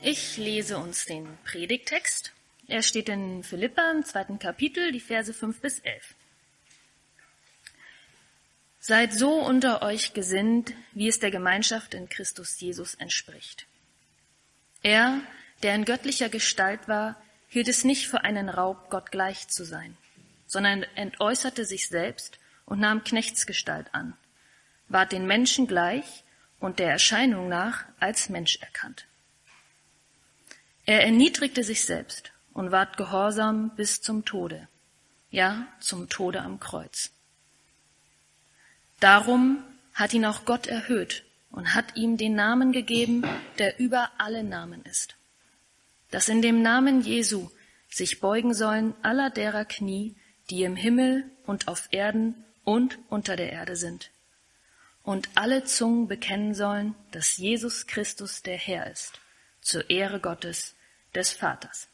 Ich lese uns den Predigtext. Er steht in Philippa im zweiten Kapitel, die Verse 5 bis 11. Seid so unter euch gesinnt, wie es der Gemeinschaft in Christus Jesus entspricht. Er, der in göttlicher Gestalt war, hielt es nicht für einen Raub, Gott gleich zu sein, sondern entäußerte sich selbst und nahm Knechtsgestalt an, ward den Menschen gleich und der Erscheinung nach als Mensch erkannt. Er erniedrigte sich selbst und ward gehorsam bis zum Tode, ja zum Tode am Kreuz. Darum hat ihn auch Gott erhöht und hat ihm den Namen gegeben, der über alle Namen ist, dass in dem Namen Jesu sich beugen sollen aller derer Knie, die im Himmel und auf Erden und unter der Erde sind, und alle Zungen bekennen sollen, dass Jesus Christus der Herr ist, zur Ehre Gottes des Vaters.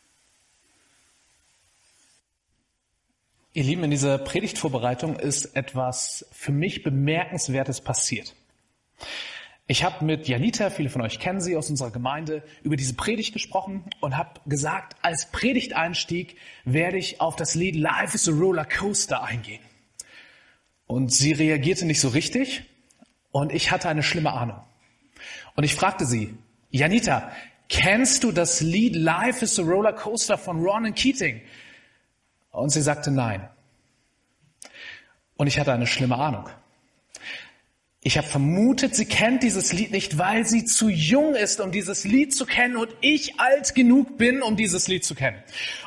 Ihr Lieben, in dieser Predigtvorbereitung ist etwas für mich Bemerkenswertes passiert. Ich habe mit Janita, viele von euch kennen sie aus unserer Gemeinde, über diese Predigt gesprochen und habe gesagt, als Predigteinstieg werde ich auf das Lied Life is a Roller Coaster eingehen. Und sie reagierte nicht so richtig und ich hatte eine schlimme Ahnung. Und ich fragte sie, Janita, kennst du das Lied Life is a Roller Coaster von Ron Keating? Und sie sagte nein. Und ich hatte eine schlimme Ahnung. Ich habe vermutet, sie kennt dieses Lied nicht, weil sie zu jung ist, um dieses Lied zu kennen und ich alt genug bin, um dieses Lied zu kennen.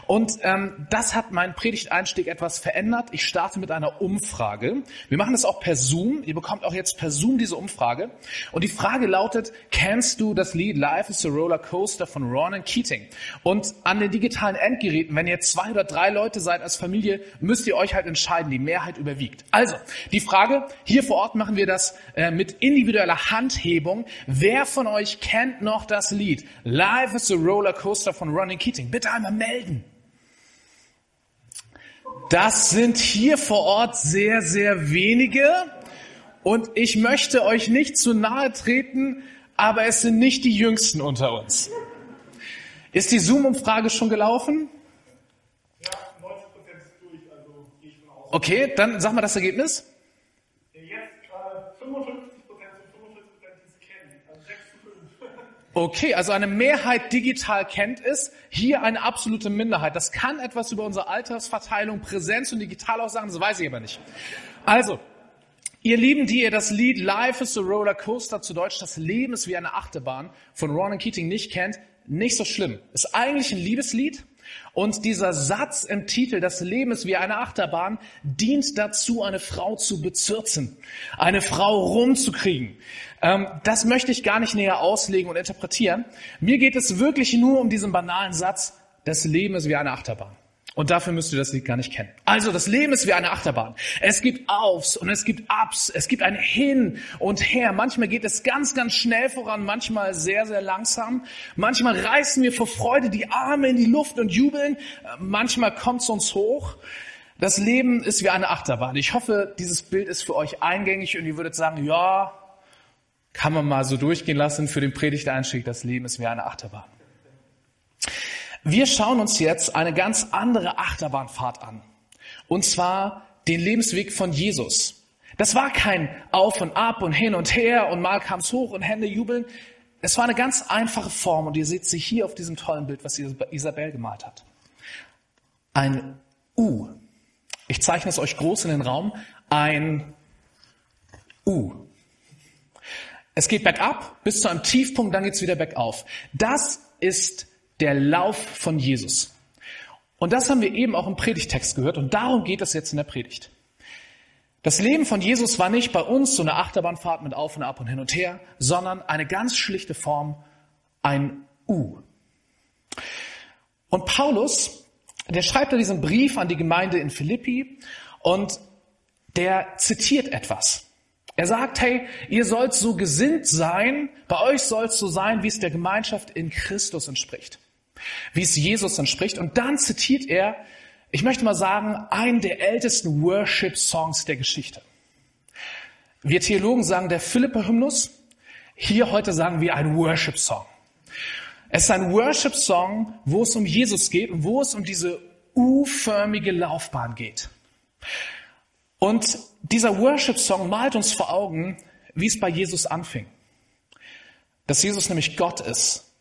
Und ähm, das hat meinen Predigteinstieg etwas verändert. Ich starte mit einer Umfrage. Wir machen das auch per Zoom. Ihr bekommt auch jetzt per Zoom diese Umfrage. Und die Frage lautet, kennst du das Lied Life is a Roller Coaster von Ronan Keating? Und an den digitalen Endgeräten, wenn ihr zwei oder drei Leute seid als Familie, müsst ihr euch halt entscheiden. Die Mehrheit überwiegt. Also, die Frage, hier vor Ort machen wir das äh, mit individueller Handhebung. Wer von euch kennt noch das Lied Life is a Roller Coaster von Ronnie Keating? Bitte einmal melden. Das sind hier vor Ort sehr, sehr wenige. Und ich möchte euch nicht zu nahe treten, aber es sind nicht die Jüngsten unter uns. Ist die Zoom-Umfrage schon gelaufen? Ja, 90 ist durch, also gehe ich von aus. Okay, dann sag mal das Ergebnis. Okay, also eine Mehrheit digital kennt es, hier eine absolute Minderheit. Das kann etwas über unsere Altersverteilung, Präsenz und digital auch sagen, das weiß ich aber nicht. Also, ihr Lieben, die ihr das Lied Life is a Roller Coaster, zu Deutsch das Leben ist wie eine Achterbahn von Ronan Keating nicht kennt, nicht so schlimm. Ist eigentlich ein Liebeslied, und dieser Satz im Titel, das Leben ist wie eine Achterbahn, dient dazu, eine Frau zu bezirzen, eine Frau rumzukriegen. Ähm, das möchte ich gar nicht näher auslegen und interpretieren. Mir geht es wirklich nur um diesen banalen Satz, das Leben ist wie eine Achterbahn. Und dafür müsst ihr das Lied gar nicht kennen. Also, das Leben ist wie eine Achterbahn. Es gibt Aufs und es gibt Ups. Es gibt ein Hin und Her. Manchmal geht es ganz, ganz schnell voran, manchmal sehr, sehr langsam. Manchmal reißen wir vor Freude die Arme in die Luft und jubeln. Manchmal kommt es uns hoch. Das Leben ist wie eine Achterbahn. Ich hoffe, dieses Bild ist für euch eingängig und ihr würdet sagen, ja, kann man mal so durchgehen lassen für den Predigteinstieg. Das Leben ist wie eine Achterbahn. Wir schauen uns jetzt eine ganz andere Achterbahnfahrt an. Und zwar den Lebensweg von Jesus. Das war kein Auf und Ab und hin und her und mal kam's hoch und Hände jubeln. Es war eine ganz einfache Form und ihr seht sie hier auf diesem tollen Bild, was Isabel gemalt hat. Ein U. Ich zeichne es euch groß in den Raum. Ein U. Es geht bergab bis zu einem Tiefpunkt, dann geht's wieder bergauf. Das ist der Lauf von Jesus. Und das haben wir eben auch im Predigtext gehört und darum geht es jetzt in der Predigt. Das Leben von Jesus war nicht bei uns so eine Achterbahnfahrt mit Auf und Ab und hin und her, sondern eine ganz schlichte Form, ein U. Und Paulus, der schreibt da diesen Brief an die Gemeinde in Philippi und der zitiert etwas. Er sagt, hey, ihr sollt so gesinnt sein, bei euch soll es so sein, wie es der Gemeinschaft in Christus entspricht wie es Jesus entspricht. Und dann zitiert er, ich möchte mal sagen, einen der ältesten Worship-Songs der Geschichte. Wir Theologen sagen der Philippa-Hymnus, hier heute sagen wir ein Worship-Song. Es ist ein Worship-Song, wo es um Jesus geht und wo es um diese U-förmige Laufbahn geht. Und dieser Worship-Song malt uns vor Augen, wie es bei Jesus anfing. Dass Jesus nämlich Gott ist.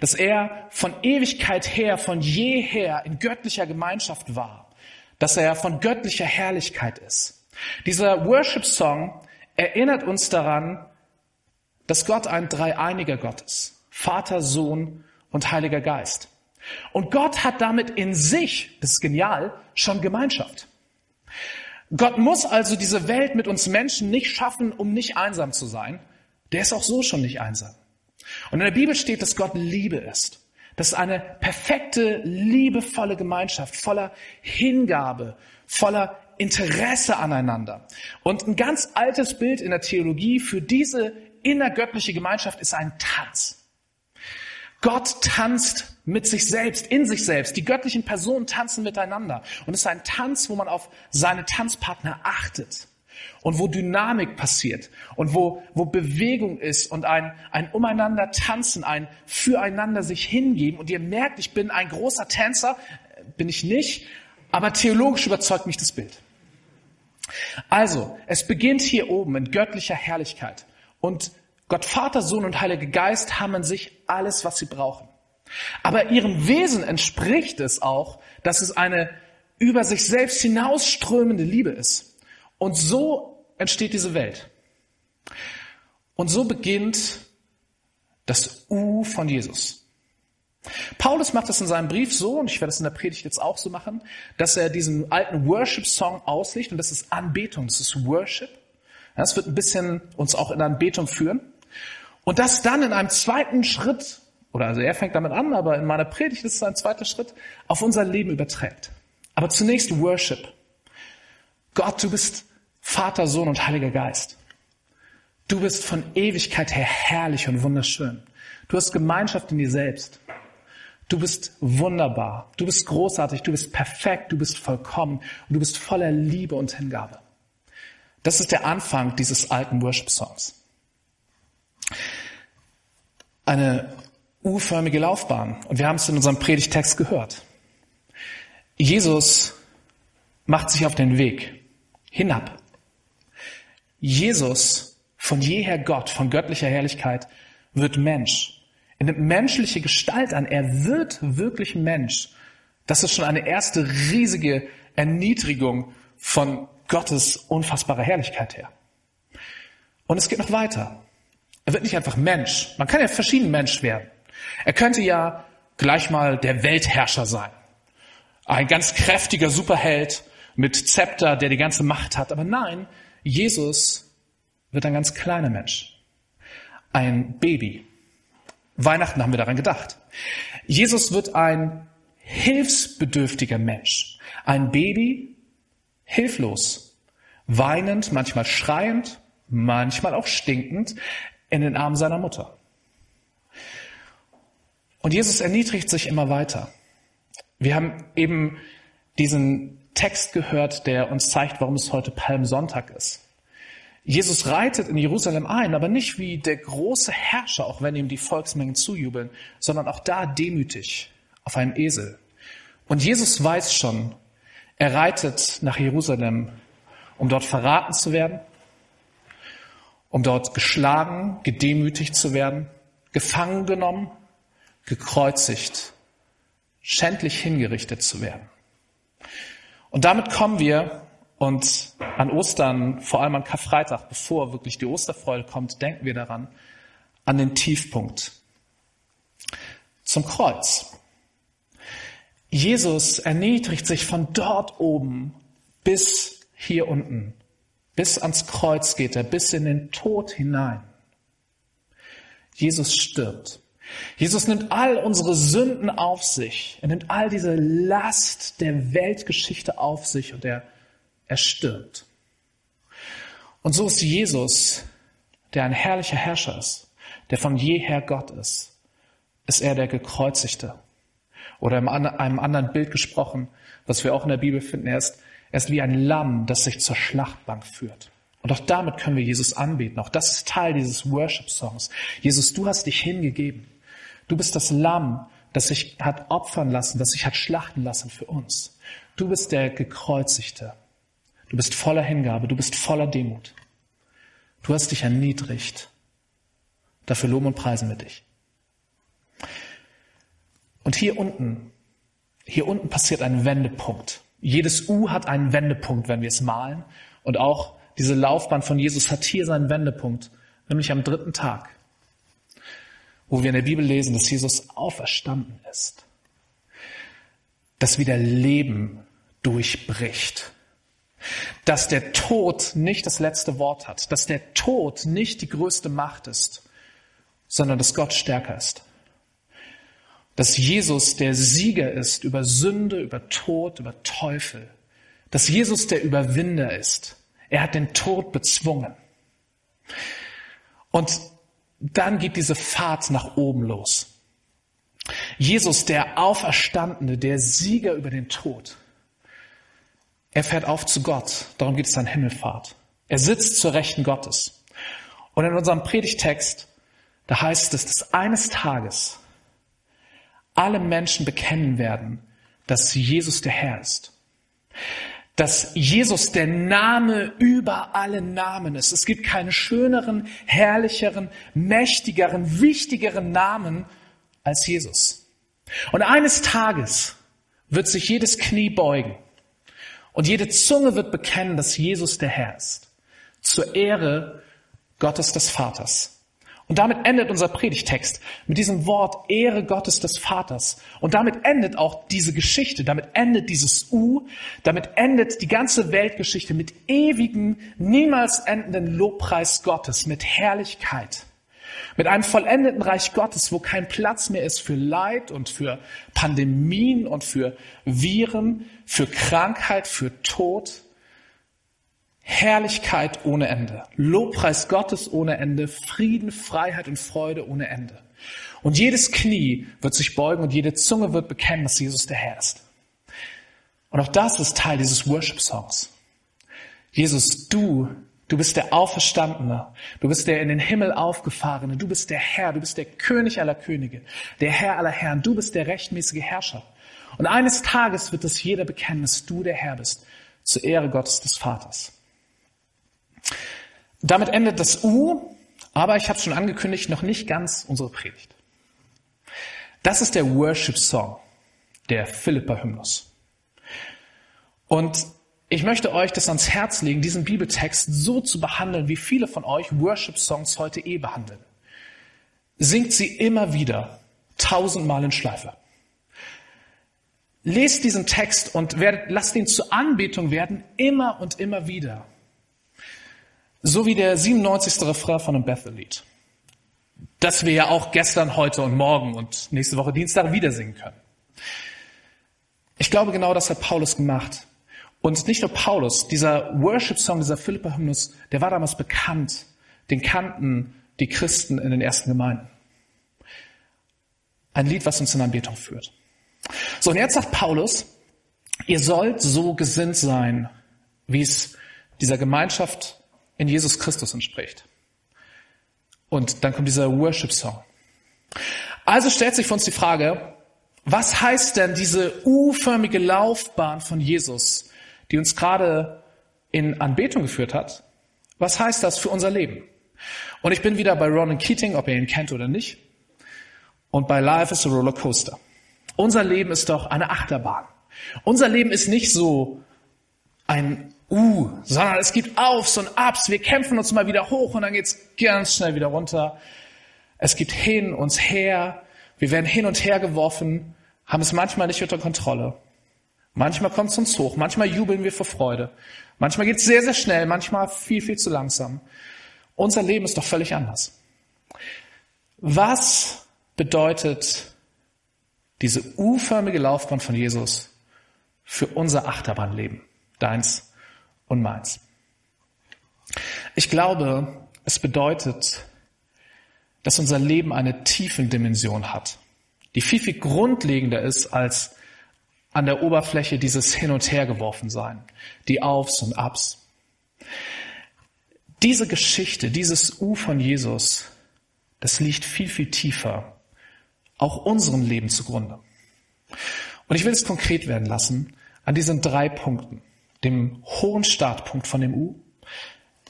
Dass er von Ewigkeit her, von jeher in göttlicher Gemeinschaft war. Dass er von göttlicher Herrlichkeit ist. Dieser Worship-Song erinnert uns daran, dass Gott ein dreieiniger Gott ist. Vater, Sohn und Heiliger Geist. Und Gott hat damit in sich, das ist genial, schon Gemeinschaft. Gott muss also diese Welt mit uns Menschen nicht schaffen, um nicht einsam zu sein. Der ist auch so schon nicht einsam. Und in der Bibel steht, dass Gott Liebe ist. Das ist eine perfekte, liebevolle Gemeinschaft, voller Hingabe, voller Interesse aneinander. Und ein ganz altes Bild in der Theologie für diese innergöttliche Gemeinschaft ist ein Tanz. Gott tanzt mit sich selbst, in sich selbst. Die göttlichen Personen tanzen miteinander. Und es ist ein Tanz, wo man auf seine Tanzpartner achtet. Und wo Dynamik passiert. Und wo, wo Bewegung ist. Und ein, ein Umeinander tanzen, ein Füreinander sich hingeben. Und ihr merkt, ich bin ein großer Tänzer. Bin ich nicht. Aber theologisch überzeugt mich das Bild. Also, es beginnt hier oben in göttlicher Herrlichkeit. Und Gott Vater, Sohn und Heiliger Geist haben in sich alles, was sie brauchen. Aber ihrem Wesen entspricht es auch, dass es eine über sich selbst hinausströmende Liebe ist. Und so entsteht diese Welt. Und so beginnt das U von Jesus. Paulus macht das in seinem Brief so, und ich werde es in der Predigt jetzt auch so machen, dass er diesen alten Worship-Song auslegt, und das ist Anbetung, das ist Worship. Das wird ein bisschen uns auch in Anbetung führen. Und das dann in einem zweiten Schritt, oder also er fängt damit an, aber in meiner Predigt ist es ein zweiter Schritt, auf unser Leben überträgt. Aber zunächst Worship. Gott, du bist Vater, Sohn und Heiliger Geist. Du bist von Ewigkeit her herrlich und wunderschön. Du hast Gemeinschaft in dir selbst. Du bist wunderbar. Du bist großartig. Du bist perfekt. Du bist vollkommen. Und du bist voller Liebe und Hingabe. Das ist der Anfang dieses alten Worship-Songs eine U-förmige Laufbahn. Und wir haben es in unserem Predigtext gehört. Jesus macht sich auf den Weg hinab. Jesus, von jeher Gott, von göttlicher Herrlichkeit, wird Mensch. Er nimmt menschliche Gestalt an. Er wird wirklich Mensch. Das ist schon eine erste riesige Erniedrigung von Gottes unfassbarer Herrlichkeit her. Und es geht noch weiter. Er wird nicht einfach Mensch. Man kann ja verschieden Mensch werden. Er könnte ja gleich mal der Weltherrscher sein. Ein ganz kräftiger Superheld mit Zepter, der die ganze Macht hat. Aber nein, Jesus wird ein ganz kleiner Mensch. Ein Baby. Weihnachten haben wir daran gedacht. Jesus wird ein hilfsbedürftiger Mensch. Ein Baby, hilflos, weinend, manchmal schreiend, manchmal auch stinkend in den Armen seiner Mutter. Und Jesus erniedrigt sich immer weiter. Wir haben eben diesen Text gehört, der uns zeigt, warum es heute Palmsonntag ist. Jesus reitet in Jerusalem ein, aber nicht wie der große Herrscher, auch wenn ihm die Volksmengen zujubeln, sondern auch da demütig auf einem Esel. Und Jesus weiß schon, er reitet nach Jerusalem, um dort verraten zu werden, um dort geschlagen, gedemütigt zu werden, gefangen genommen, gekreuzigt, schändlich hingerichtet zu werden. Und damit kommen wir und an Ostern, vor allem an Karfreitag, bevor wirklich die Osterfreude kommt, denken wir daran, an den Tiefpunkt. Zum Kreuz. Jesus erniedrigt sich von dort oben bis hier unten bis ans Kreuz geht er, bis in den Tod hinein. Jesus stirbt. Jesus nimmt all unsere Sünden auf sich. Er nimmt all diese Last der Weltgeschichte auf sich und er, er stirbt. Und so ist Jesus, der ein herrlicher Herrscher ist, der von jeher Gott ist, ist er der Gekreuzigte. Oder in einem anderen Bild gesprochen, was wir auch in der Bibel finden, er ist er ist wie ein Lamm, das sich zur Schlachtbank führt. Und auch damit können wir Jesus anbeten. Auch das ist Teil dieses Worship-Songs. Jesus, du hast dich hingegeben. Du bist das Lamm, das sich hat opfern lassen, das sich hat schlachten lassen für uns. Du bist der Gekreuzigte. Du bist voller Hingabe, du bist voller Demut. Du hast dich erniedrigt. Dafür loben und preisen wir dich. Und hier unten, hier unten passiert ein Wendepunkt. Jedes U hat einen Wendepunkt, wenn wir es malen. Und auch diese Laufbahn von Jesus hat hier seinen Wendepunkt, nämlich am dritten Tag, wo wir in der Bibel lesen, dass Jesus auferstanden ist, dass wieder Leben durchbricht, dass der Tod nicht das letzte Wort hat, dass der Tod nicht die größte Macht ist, sondern dass Gott stärker ist. Dass Jesus der Sieger ist über Sünde, über Tod, über Teufel. Dass Jesus der Überwinder ist. Er hat den Tod bezwungen. Und dann geht diese Fahrt nach oben los. Jesus, der Auferstandene, der Sieger über den Tod. Er fährt auf zu Gott. Darum geht es an Himmelfahrt. Er sitzt zur Rechten Gottes. Und in unserem Predigtext, da heißt es, dass eines Tages alle Menschen bekennen werden, dass Jesus der Herr ist. Dass Jesus der Name über alle Namen ist. Es gibt keinen schöneren, herrlicheren, mächtigeren, wichtigeren Namen als Jesus. Und eines Tages wird sich jedes Knie beugen und jede Zunge wird bekennen, dass Jesus der Herr ist. Zur Ehre Gottes des Vaters. Und damit endet unser Predigtext mit diesem Wort Ehre Gottes des Vaters. Und damit endet auch diese Geschichte, damit endet dieses U, damit endet die ganze Weltgeschichte mit ewigem, niemals endenden Lobpreis Gottes, mit Herrlichkeit. Mit einem vollendeten Reich Gottes, wo kein Platz mehr ist für Leid und für Pandemien und für Viren, für Krankheit, für Tod, Herrlichkeit ohne Ende, Lobpreis Gottes ohne Ende, Frieden, Freiheit und Freude ohne Ende. Und jedes Knie wird sich beugen und jede Zunge wird bekennen, dass Jesus der Herr ist. Und auch das ist Teil dieses Worship-Songs. Jesus, du, du bist der Auferstandene, du bist der in den Himmel aufgefahrene, du bist der Herr, du bist der König aller Könige, der Herr aller Herren, du bist der rechtmäßige Herrscher. Und eines Tages wird es jeder bekennen, dass du der Herr bist, zur Ehre Gottes des Vaters. Damit endet das U, aber ich habe schon angekündigt, noch nicht ganz unsere Predigt. Das ist der Worship Song, der Philippa-Hymnus. Und ich möchte euch das ans Herz legen, diesen Bibeltext so zu behandeln, wie viele von euch Worship-Songs heute eh behandeln. Singt sie immer wieder, tausendmal in Schleife. Lest diesen Text und werdet, lasst ihn zur Anbetung werden, immer und immer wieder. So wie der 97. Refrain von einem Bethel-Lied. Das wir ja auch gestern, heute und morgen und nächste Woche Dienstag wieder singen können. Ich glaube, genau das hat Paulus gemacht. Und nicht nur Paulus, dieser Worship-Song, dieser Philippa-Hymnus, der war damals bekannt. Den kannten die Christen in den ersten Gemeinden. Ein Lied, was uns in Anbetung führt. So, und jetzt sagt Paulus, ihr sollt so gesinnt sein, wie es dieser Gemeinschaft in Jesus Christus entspricht. Und dann kommt dieser Worship-Song. Also stellt sich für uns die Frage, was heißt denn diese U-förmige Laufbahn von Jesus, die uns gerade in Anbetung geführt hat? Was heißt das für unser Leben? Und ich bin wieder bei Ronan Keating, ob ihr ihn kennt oder nicht. Und bei Life is a Roller Coaster. Unser Leben ist doch eine Achterbahn. Unser Leben ist nicht so ein uh, sondern es gibt Aufs und Abs. Wir kämpfen uns mal wieder hoch und dann geht's ganz schnell wieder runter. Es gibt hin und her. Wir werden hin und her geworfen, haben es manchmal nicht unter Kontrolle. Manchmal kommt es uns hoch, manchmal jubeln wir vor Freude. Manchmal geht's sehr, sehr schnell, manchmal viel, viel zu langsam. Unser Leben ist doch völlig anders. Was bedeutet diese U-förmige Laufbahn von Jesus für unser Achterbahnleben? Deins und meins. Ich glaube, es bedeutet, dass unser Leben eine tiefen Dimension hat, die viel, viel grundlegender ist als an der Oberfläche dieses Hin- und Hergeworfen sein, die Aufs und Abs. Diese Geschichte, dieses U von Jesus, das liegt viel, viel tiefer auch unserem Leben zugrunde. Und ich will es konkret werden lassen an diesen drei Punkten. Dem hohen Startpunkt von dem U,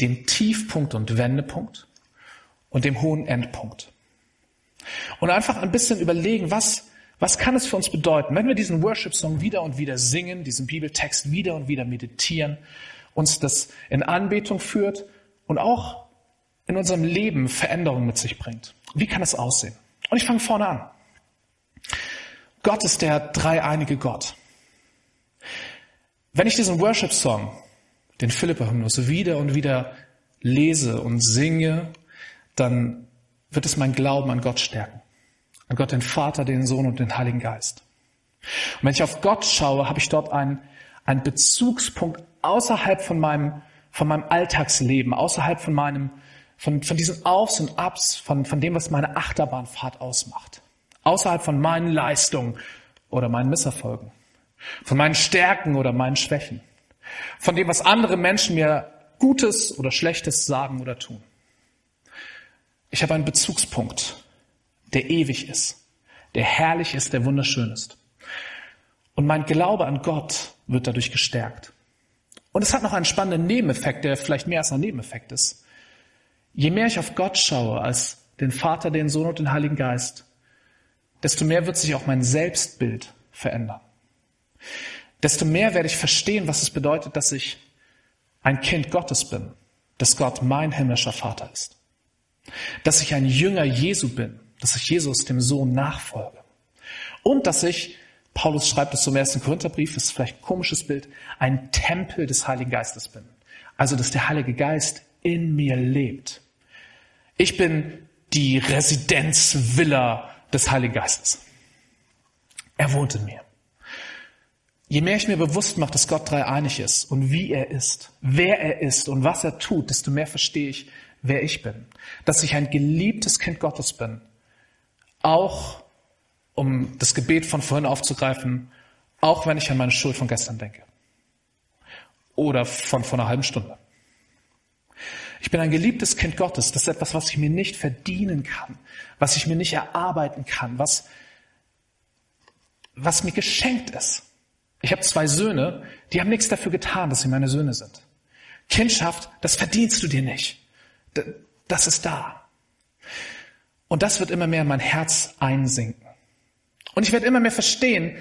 dem Tiefpunkt und Wendepunkt und dem hohen Endpunkt. Und einfach ein bisschen überlegen, was, was kann es für uns bedeuten, wenn wir diesen Worship-Song wieder und wieder singen, diesen Bibeltext wieder und wieder meditieren, uns das in Anbetung führt und auch in unserem Leben Veränderungen mit sich bringt. Wie kann es aussehen? Und ich fange vorne an. Gott ist der dreieinige Gott. Wenn ich diesen Worship-Song, den Philippa-Hymnus, wieder und wieder lese und singe, dann wird es mein Glauben an Gott stärken. An Gott, den Vater, den Sohn und den Heiligen Geist. Und wenn ich auf Gott schaue, habe ich dort einen, einen Bezugspunkt außerhalb von meinem, von meinem Alltagsleben, außerhalb von meinem, von, von diesen Aufs und Abs, von, von dem, was meine Achterbahnfahrt ausmacht. Außerhalb von meinen Leistungen oder meinen Misserfolgen. Von meinen Stärken oder meinen Schwächen. Von dem, was andere Menschen mir Gutes oder Schlechtes sagen oder tun. Ich habe einen Bezugspunkt, der ewig ist, der herrlich ist, der wunderschön ist. Und mein Glaube an Gott wird dadurch gestärkt. Und es hat noch einen spannenden Nebeneffekt, der vielleicht mehr als ein Nebeneffekt ist. Je mehr ich auf Gott schaue als den Vater, den Sohn und den Heiligen Geist, desto mehr wird sich auch mein Selbstbild verändern. Desto mehr werde ich verstehen, was es bedeutet, dass ich ein Kind Gottes bin, dass Gott mein himmlischer Vater ist. Dass ich ein Jünger Jesu bin, dass ich Jesus, dem Sohn, nachfolge. Und dass ich, Paulus schreibt es zum ersten Korintherbrief, ist vielleicht ein komisches Bild, ein Tempel des Heiligen Geistes bin. Also, dass der Heilige Geist in mir lebt. Ich bin die Residenzvilla des Heiligen Geistes. Er wohnt in mir. Je mehr ich mir bewusst mache, dass Gott dreieinig ist und wie er ist, wer er ist und was er tut, desto mehr verstehe ich, wer ich bin. Dass ich ein geliebtes Kind Gottes bin. Auch, um das Gebet von vorhin aufzugreifen, auch wenn ich an meine Schuld von gestern denke. Oder von vor einer halben Stunde. Ich bin ein geliebtes Kind Gottes. Das ist etwas, was ich mir nicht verdienen kann, was ich mir nicht erarbeiten kann, was, was mir geschenkt ist. Ich habe zwei Söhne, die haben nichts dafür getan, dass sie meine Söhne sind. Kindschaft, das verdienst du dir nicht. Das ist da. Und das wird immer mehr in mein Herz einsinken. Und ich werde immer mehr verstehen,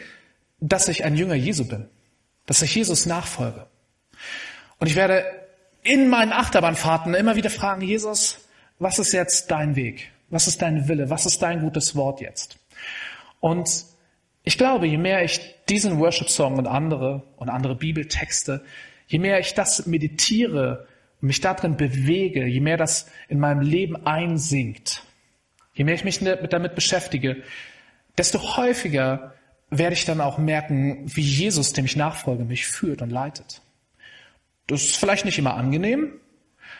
dass ich ein Jünger Jesu bin, dass ich Jesus nachfolge. Und ich werde in meinen Achterbahnfahrten immer wieder fragen, Jesus, was ist jetzt dein Weg? Was ist dein Wille? Was ist dein gutes Wort jetzt? Und ich glaube, je mehr ich diesen Worship-Song und andere und andere Bibeltexte, je mehr ich das meditiere und mich darin bewege, je mehr das in meinem Leben einsinkt, je mehr ich mich damit beschäftige, desto häufiger werde ich dann auch merken, wie Jesus, dem ich nachfolge, mich führt und leitet. Das ist vielleicht nicht immer angenehm.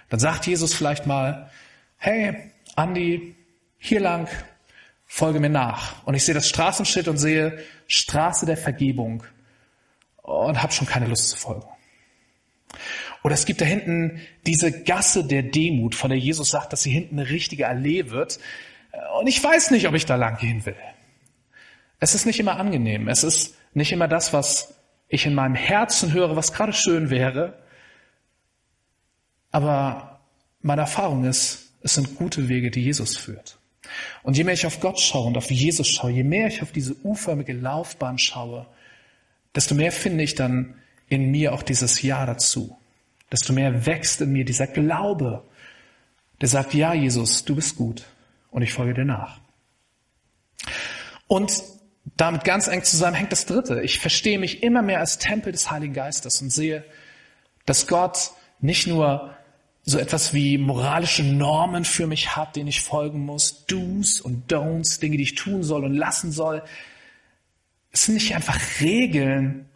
Dann sagt Jesus vielleicht mal, hey, Andi, hier lang, folge mir nach. Und ich sehe das Straßenschild und sehe Straße der Vergebung und habe schon keine Lust zu folgen. Oder es gibt da hinten diese Gasse der Demut, von der Jesus sagt, dass sie hinten eine richtige Allee wird. Und ich weiß nicht, ob ich da lang gehen will. Es ist nicht immer angenehm. Es ist nicht immer das, was ich in meinem Herzen höre, was gerade schön wäre. Aber meine Erfahrung ist, es sind gute Wege, die Jesus führt. Und je mehr ich auf Gott schaue und auf Jesus schaue, je mehr ich auf diese u-förmige Laufbahn schaue, desto mehr finde ich dann in mir auch dieses Ja dazu. Desto mehr wächst in mir dieser Glaube, der sagt, ja, Jesus, du bist gut und ich folge dir nach. Und damit ganz eng zusammen hängt das Dritte. Ich verstehe mich immer mehr als Tempel des Heiligen Geistes und sehe, dass Gott nicht nur so etwas wie moralische Normen für mich hat, denen ich folgen muss, Do's und Don'ts, Dinge, die ich tun soll und lassen soll. Es sind nicht einfach Regeln,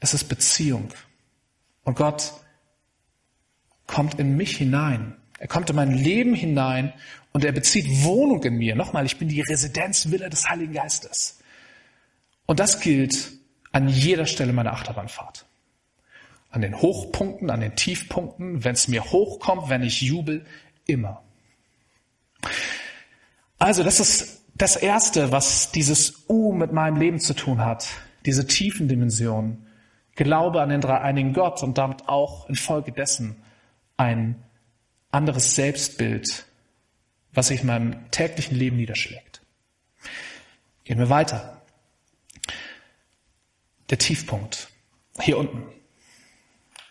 es ist Beziehung. Und Gott kommt in mich hinein. Er kommt in mein Leben hinein und er bezieht Wohnung in mir. Nochmal, ich bin die Residenzvilla des Heiligen Geistes. Und das gilt an jeder Stelle meiner Achterbahnfahrt an den Hochpunkten, an den Tiefpunkten, wenn es mir hochkommt, wenn ich jubel, immer. Also das ist das Erste, was dieses U mit meinem Leben zu tun hat, diese tiefen Dimensionen, Glaube an den dreieinigen Gott und damit auch infolgedessen ein anderes Selbstbild, was sich in meinem täglichen Leben niederschlägt. Gehen wir weiter. Der Tiefpunkt. Hier unten.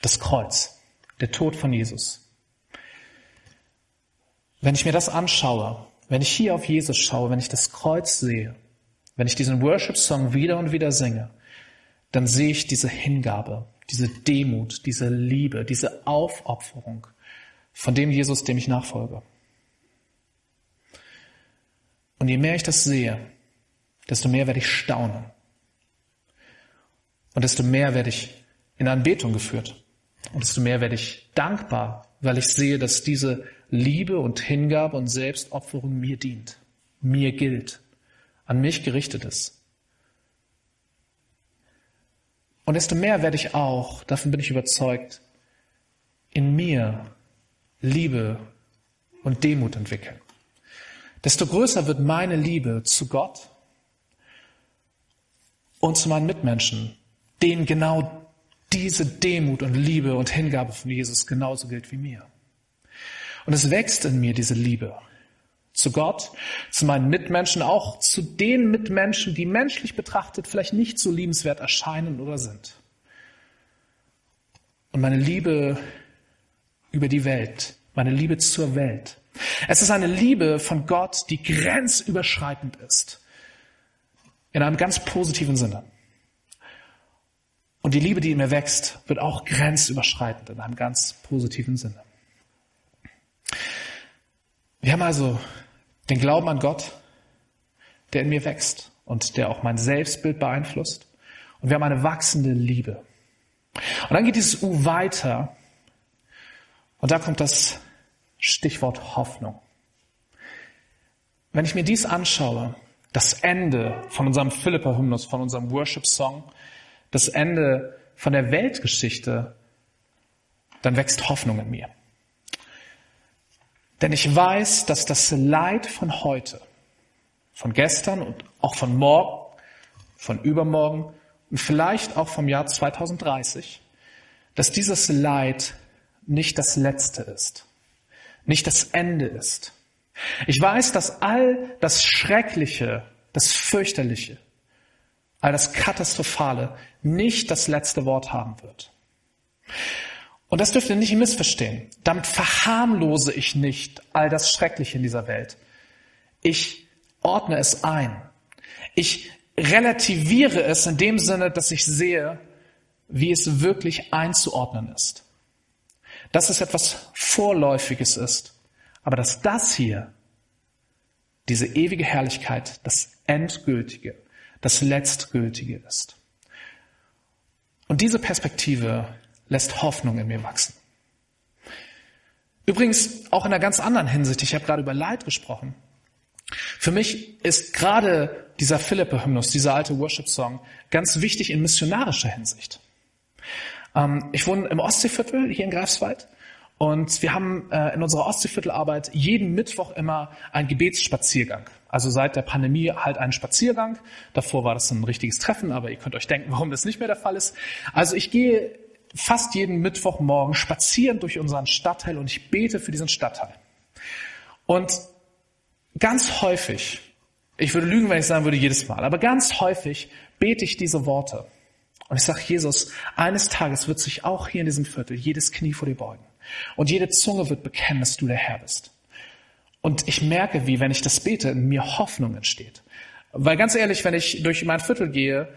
Das Kreuz. Der Tod von Jesus. Wenn ich mir das anschaue, wenn ich hier auf Jesus schaue, wenn ich das Kreuz sehe, wenn ich diesen Worship-Song wieder und wieder singe, dann sehe ich diese Hingabe, diese Demut, diese Liebe, diese Aufopferung von dem Jesus, dem ich nachfolge. Und je mehr ich das sehe, desto mehr werde ich staunen. Und desto mehr werde ich in Anbetung geführt. Und desto mehr werde ich dankbar, weil ich sehe, dass diese Liebe und Hingabe und Selbstopferung mir dient, mir gilt, an mich gerichtet ist. Und desto mehr werde ich auch, davon bin ich überzeugt, in mir Liebe und Demut entwickeln. Desto größer wird meine Liebe zu Gott und zu meinen Mitmenschen, denen genau diese Demut und Liebe und Hingabe von Jesus genauso gilt wie mir. Und es wächst in mir diese Liebe zu Gott, zu meinen Mitmenschen, auch zu den Mitmenschen, die menschlich betrachtet vielleicht nicht so liebenswert erscheinen oder sind. Und meine Liebe über die Welt, meine Liebe zur Welt. Es ist eine Liebe von Gott, die grenzüberschreitend ist. In einem ganz positiven Sinne. Und die Liebe, die in mir wächst, wird auch grenzüberschreitend in einem ganz positiven Sinne. Wir haben also den Glauben an Gott, der in mir wächst und der auch mein Selbstbild beeinflusst. Und wir haben eine wachsende Liebe. Und dann geht dieses U weiter. Und da kommt das Stichwort Hoffnung. Wenn ich mir dies anschaue, das Ende von unserem Philippa-Hymnus, von unserem Worship-Song, das Ende von der Weltgeschichte, dann wächst Hoffnung in mir. Denn ich weiß, dass das Leid von heute, von gestern und auch von morgen, von übermorgen und vielleicht auch vom Jahr 2030, dass dieses Leid nicht das Letzte ist, nicht das Ende ist. Ich weiß, dass all das Schreckliche, das Fürchterliche, all das Katastrophale nicht das letzte Wort haben wird. Und das dürft ihr nicht missverstehen. Damit verharmlose ich nicht all das Schreckliche in dieser Welt. Ich ordne es ein. Ich relativiere es in dem Sinne, dass ich sehe, wie es wirklich einzuordnen ist. Dass es etwas Vorläufiges ist. Aber dass das hier, diese ewige Herrlichkeit, das Endgültige, das Letztgültige ist. Und diese Perspektive lässt Hoffnung in mir wachsen. Übrigens auch in einer ganz anderen Hinsicht. Ich habe gerade über Leid gesprochen. Für mich ist gerade dieser Philippe-Hymnus, dieser alte Worship-Song, ganz wichtig in missionarischer Hinsicht. Ähm, ich wohne im Ostseeviertel hier in Greifswald und wir haben äh, in unserer Ostseeviertelarbeit jeden Mittwoch immer einen Gebetsspaziergang. Also seit der Pandemie halt einen Spaziergang. Davor war das ein richtiges Treffen, aber ihr könnt euch denken, warum das nicht mehr der Fall ist. Also ich gehe fast jeden Mittwochmorgen spazieren durch unseren Stadtteil und ich bete für diesen Stadtteil. Und ganz häufig, ich würde lügen, wenn ich sagen würde jedes Mal, aber ganz häufig bete ich diese Worte. Und ich sage, Jesus, eines Tages wird sich auch hier in diesem Viertel jedes Knie vor dir beugen. Und jede Zunge wird bekennen, dass du der Herr bist. Und ich merke, wie, wenn ich das bete, in mir Hoffnung entsteht. Weil ganz ehrlich, wenn ich durch mein Viertel gehe,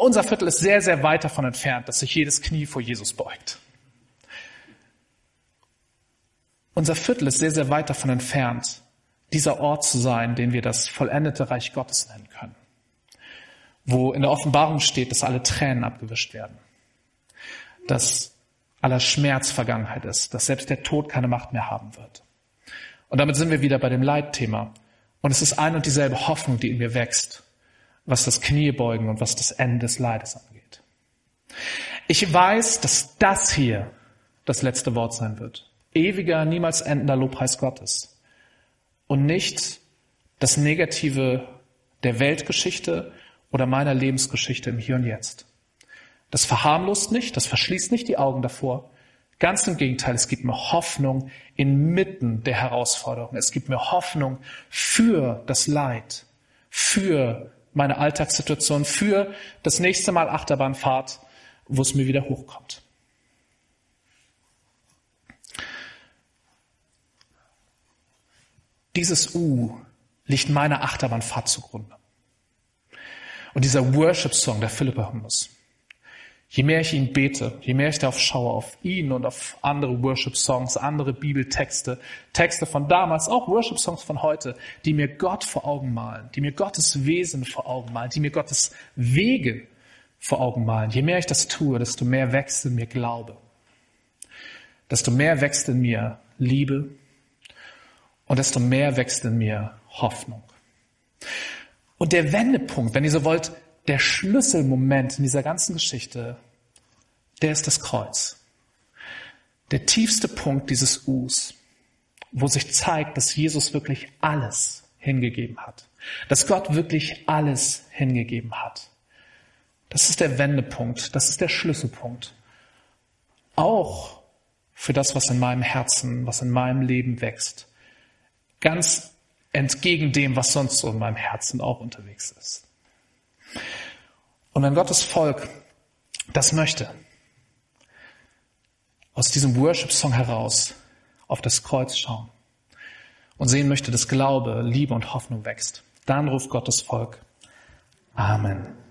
unser Viertel ist sehr, sehr weit davon entfernt, dass sich jedes Knie vor Jesus beugt. Unser Viertel ist sehr, sehr weit davon entfernt, dieser Ort zu sein, den wir das vollendete Reich Gottes nennen können. Wo in der Offenbarung steht, dass alle Tränen abgewischt werden. Dass aller Schmerz Vergangenheit ist. Dass selbst der Tod keine Macht mehr haben wird. Und damit sind wir wieder bei dem Leitthema. Und es ist ein und dieselbe Hoffnung, die in mir wächst was das Kniebeugen und was das Ende des Leides angeht. Ich weiß, dass das hier das letzte Wort sein wird. Ewiger, niemals endender Lobpreis Gottes. Und nicht das Negative der Weltgeschichte oder meiner Lebensgeschichte im Hier und Jetzt. Das verharmlost nicht, das verschließt nicht die Augen davor. Ganz im Gegenteil, es gibt mir Hoffnung inmitten der Herausforderungen. Es gibt mir Hoffnung für das Leid, für meine Alltagssituation, für das nächste Mal Achterbahnfahrt, wo es mir wieder hochkommt. Dieses U liegt meiner Achterbahnfahrt zugrunde. Und dieser Worship-Song, der Philippa-Hymnus, je mehr ich ihn bete, je mehr ich darauf schaue, auf ihn und auf andere Worship-Songs, andere Bibeltexte, Texte von damals, auch Worship-Songs von heute, die mir Gott vor Augen malen, die mir Gottes Wesen vor Augen malen, die mir Gottes Wege vor Augen malen. Je mehr ich das tue, desto mehr wächst in mir Glaube. Desto mehr wächst in mir Liebe und desto mehr wächst in mir Hoffnung. Und der Wendepunkt, wenn ihr so wollt, der Schlüsselmoment in dieser ganzen Geschichte, der ist das Kreuz. Der tiefste Punkt dieses Us, wo sich zeigt, dass Jesus wirklich alles hingegeben hat. Dass Gott wirklich alles hingegeben hat. Das ist der Wendepunkt, das ist der Schlüsselpunkt. Auch für das, was in meinem Herzen, was in meinem Leben wächst. Ganz entgegen dem, was sonst so in meinem Herzen auch unterwegs ist. Und wenn Gottes Volk das möchte, aus diesem Worship-Song heraus auf das Kreuz schauen und sehen möchte, dass Glaube, Liebe und Hoffnung wächst, dann ruft Gottes Volk Amen.